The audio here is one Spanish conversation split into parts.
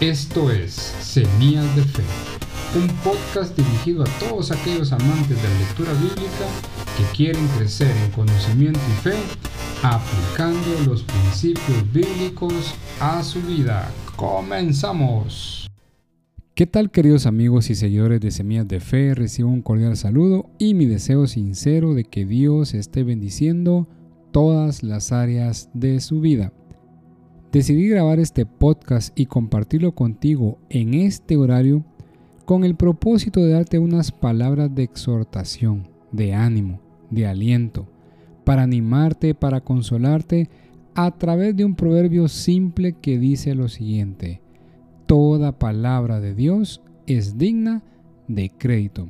Esto es Semillas de Fe, un podcast dirigido a todos aquellos amantes de la lectura bíblica que quieren crecer en conocimiento y fe aplicando los principios bíblicos a su vida. Comenzamos. ¿Qué tal queridos amigos y seguidores de Semillas de Fe? Recibo un cordial saludo y mi deseo sincero de que Dios esté bendiciendo todas las áreas de su vida. Decidí grabar este podcast y compartirlo contigo en este horario con el propósito de darte unas palabras de exhortación, de ánimo, de aliento, para animarte, para consolarte a través de un proverbio simple que dice lo siguiente, toda palabra de Dios es digna de crédito.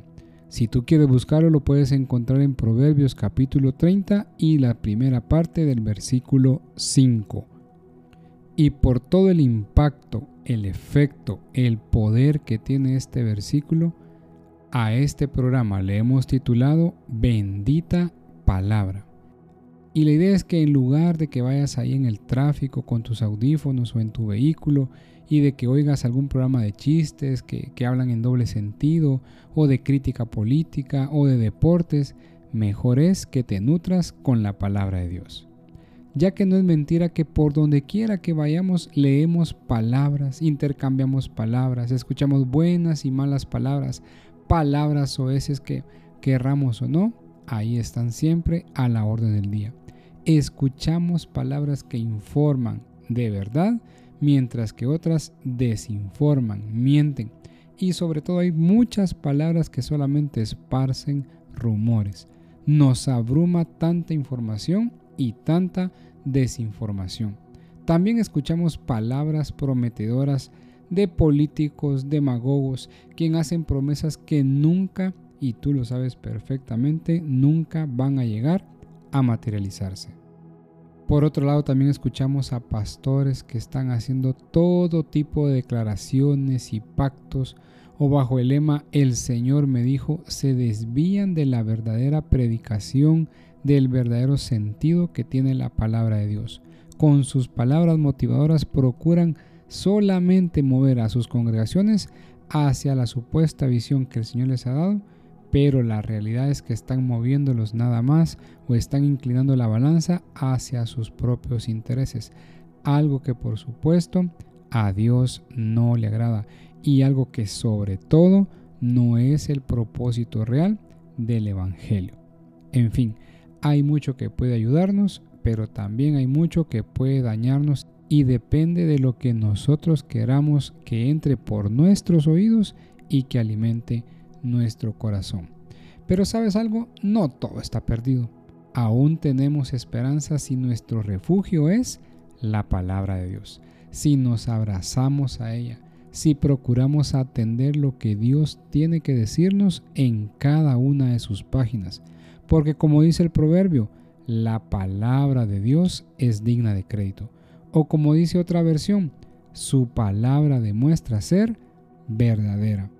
Si tú quieres buscarlo, lo puedes encontrar en Proverbios capítulo 30 y la primera parte del versículo 5 y por todo el impacto, el efecto, el poder que tiene este versículo, a este programa le hemos titulado Bendita Palabra. Y la idea es que en lugar de que vayas ahí en el tráfico con tus audífonos o en tu vehículo y de que oigas algún programa de chistes que, que hablan en doble sentido o de crítica política o de deportes, mejor es que te nutras con la palabra de Dios ya que no es mentira que por donde quiera que vayamos leemos palabras, intercambiamos palabras, escuchamos buenas y malas palabras, palabras o veces que querramos o no, ahí están siempre a la orden del día. Escuchamos palabras que informan de verdad, mientras que otras desinforman, mienten. Y sobre todo hay muchas palabras que solamente esparcen rumores. Nos abruma tanta información y tanta desinformación. También escuchamos palabras prometedoras de políticos, demagogos, quien hacen promesas que nunca, y tú lo sabes perfectamente, nunca van a llegar a materializarse. Por otro lado, también escuchamos a pastores que están haciendo todo tipo de declaraciones y pactos o bajo el lema El Señor me dijo, se desvían de la verdadera predicación del verdadero sentido que tiene la palabra de Dios. Con sus palabras motivadoras procuran solamente mover a sus congregaciones hacia la supuesta visión que el Señor les ha dado, pero la realidad es que están moviéndolos nada más o están inclinando la balanza hacia sus propios intereses, algo que por supuesto a Dios no le agrada y algo que sobre todo no es el propósito real del Evangelio. En fin, hay mucho que puede ayudarnos, pero también hay mucho que puede dañarnos y depende de lo que nosotros queramos que entre por nuestros oídos y que alimente nuestro corazón. Pero sabes algo, no todo está perdido. Aún tenemos esperanza si nuestro refugio es la palabra de Dios, si nos abrazamos a ella, si procuramos atender lo que Dios tiene que decirnos en cada una de sus páginas porque como dice el proverbio, la palabra de Dios es digna de crédito. O como dice otra versión, su palabra demuestra ser verdadera.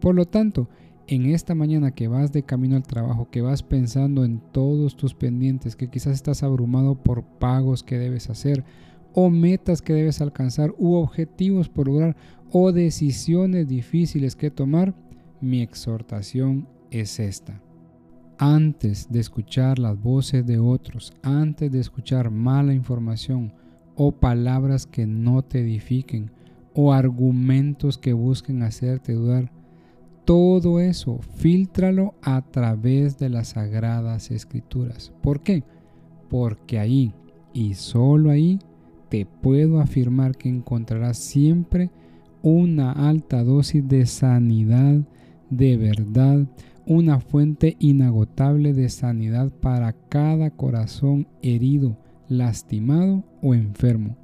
Por lo tanto, en esta mañana que vas de camino al trabajo, que vas pensando en todos tus pendientes, que quizás estás abrumado por pagos que debes hacer, o metas que debes alcanzar, u objetivos por lograr, o decisiones difíciles que tomar, mi exhortación es esta antes de escuchar las voces de otros, antes de escuchar mala información o palabras que no te edifiquen o argumentos que busquen hacerte dudar, todo eso filtralo a través de las sagradas escrituras. ¿Por qué? Porque ahí y solo ahí te puedo afirmar que encontrarás siempre una alta dosis de sanidad, de verdad, una fuente inagotable de sanidad para cada corazón herido, lastimado o enfermo.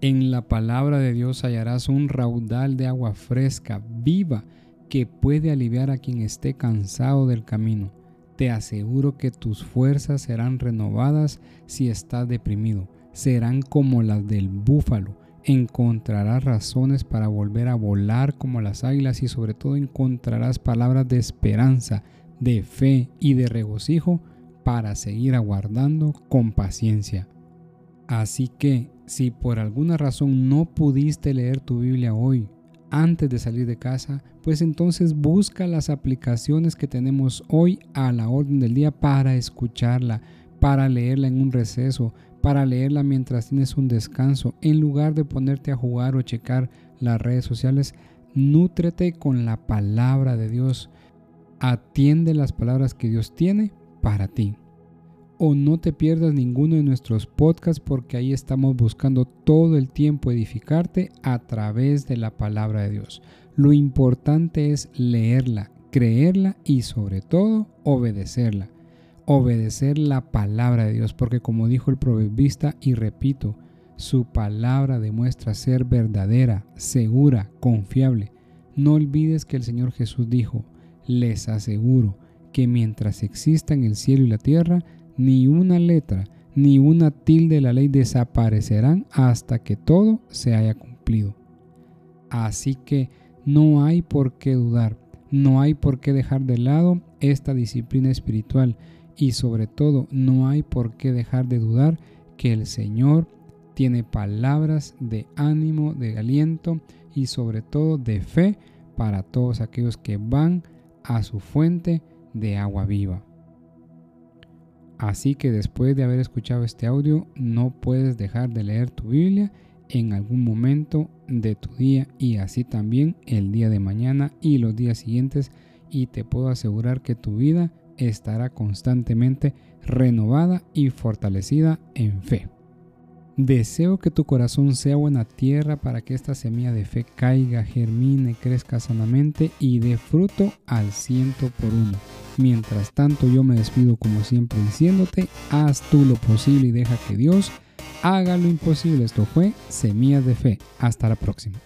En la palabra de Dios hallarás un raudal de agua fresca, viva, que puede aliviar a quien esté cansado del camino. Te aseguro que tus fuerzas serán renovadas si estás deprimido. Serán como las del búfalo encontrarás razones para volver a volar como las águilas y sobre todo encontrarás palabras de esperanza, de fe y de regocijo para seguir aguardando con paciencia. Así que si por alguna razón no pudiste leer tu Biblia hoy, antes de salir de casa, pues entonces busca las aplicaciones que tenemos hoy a la orden del día para escucharla, para leerla en un receso, para leerla mientras tienes un descanso, en lugar de ponerte a jugar o checar las redes sociales, nútrete con la palabra de Dios. Atiende las palabras que Dios tiene para ti o no te pierdas ninguno de nuestros podcasts porque ahí estamos buscando todo el tiempo edificarte a través de la palabra de Dios. Lo importante es leerla, creerla y sobre todo obedecerla. Obedecer la palabra de Dios porque como dijo el proverbista y repito, su palabra demuestra ser verdadera, segura, confiable. No olvides que el Señor Jesús dijo, les aseguro que mientras exista en el cielo y la tierra, ni una letra, ni una tilde de la ley desaparecerán hasta que todo se haya cumplido. Así que no hay por qué dudar, no hay por qué dejar de lado esta disciplina espiritual y sobre todo no hay por qué dejar de dudar que el Señor tiene palabras de ánimo, de aliento y sobre todo de fe para todos aquellos que van a su fuente de agua viva. Así que después de haber escuchado este audio, no puedes dejar de leer tu Biblia en algún momento de tu día y así también el día de mañana y los días siguientes y te puedo asegurar que tu vida estará constantemente renovada y fortalecida en fe. Deseo que tu corazón sea buena tierra para que esta semilla de fe caiga, germine, crezca sanamente y dé fruto al ciento por uno. Mientras tanto yo me despido como siempre diciéndote, haz tú lo posible y deja que Dios haga lo imposible. Esto fue Semillas de Fe. Hasta la próxima.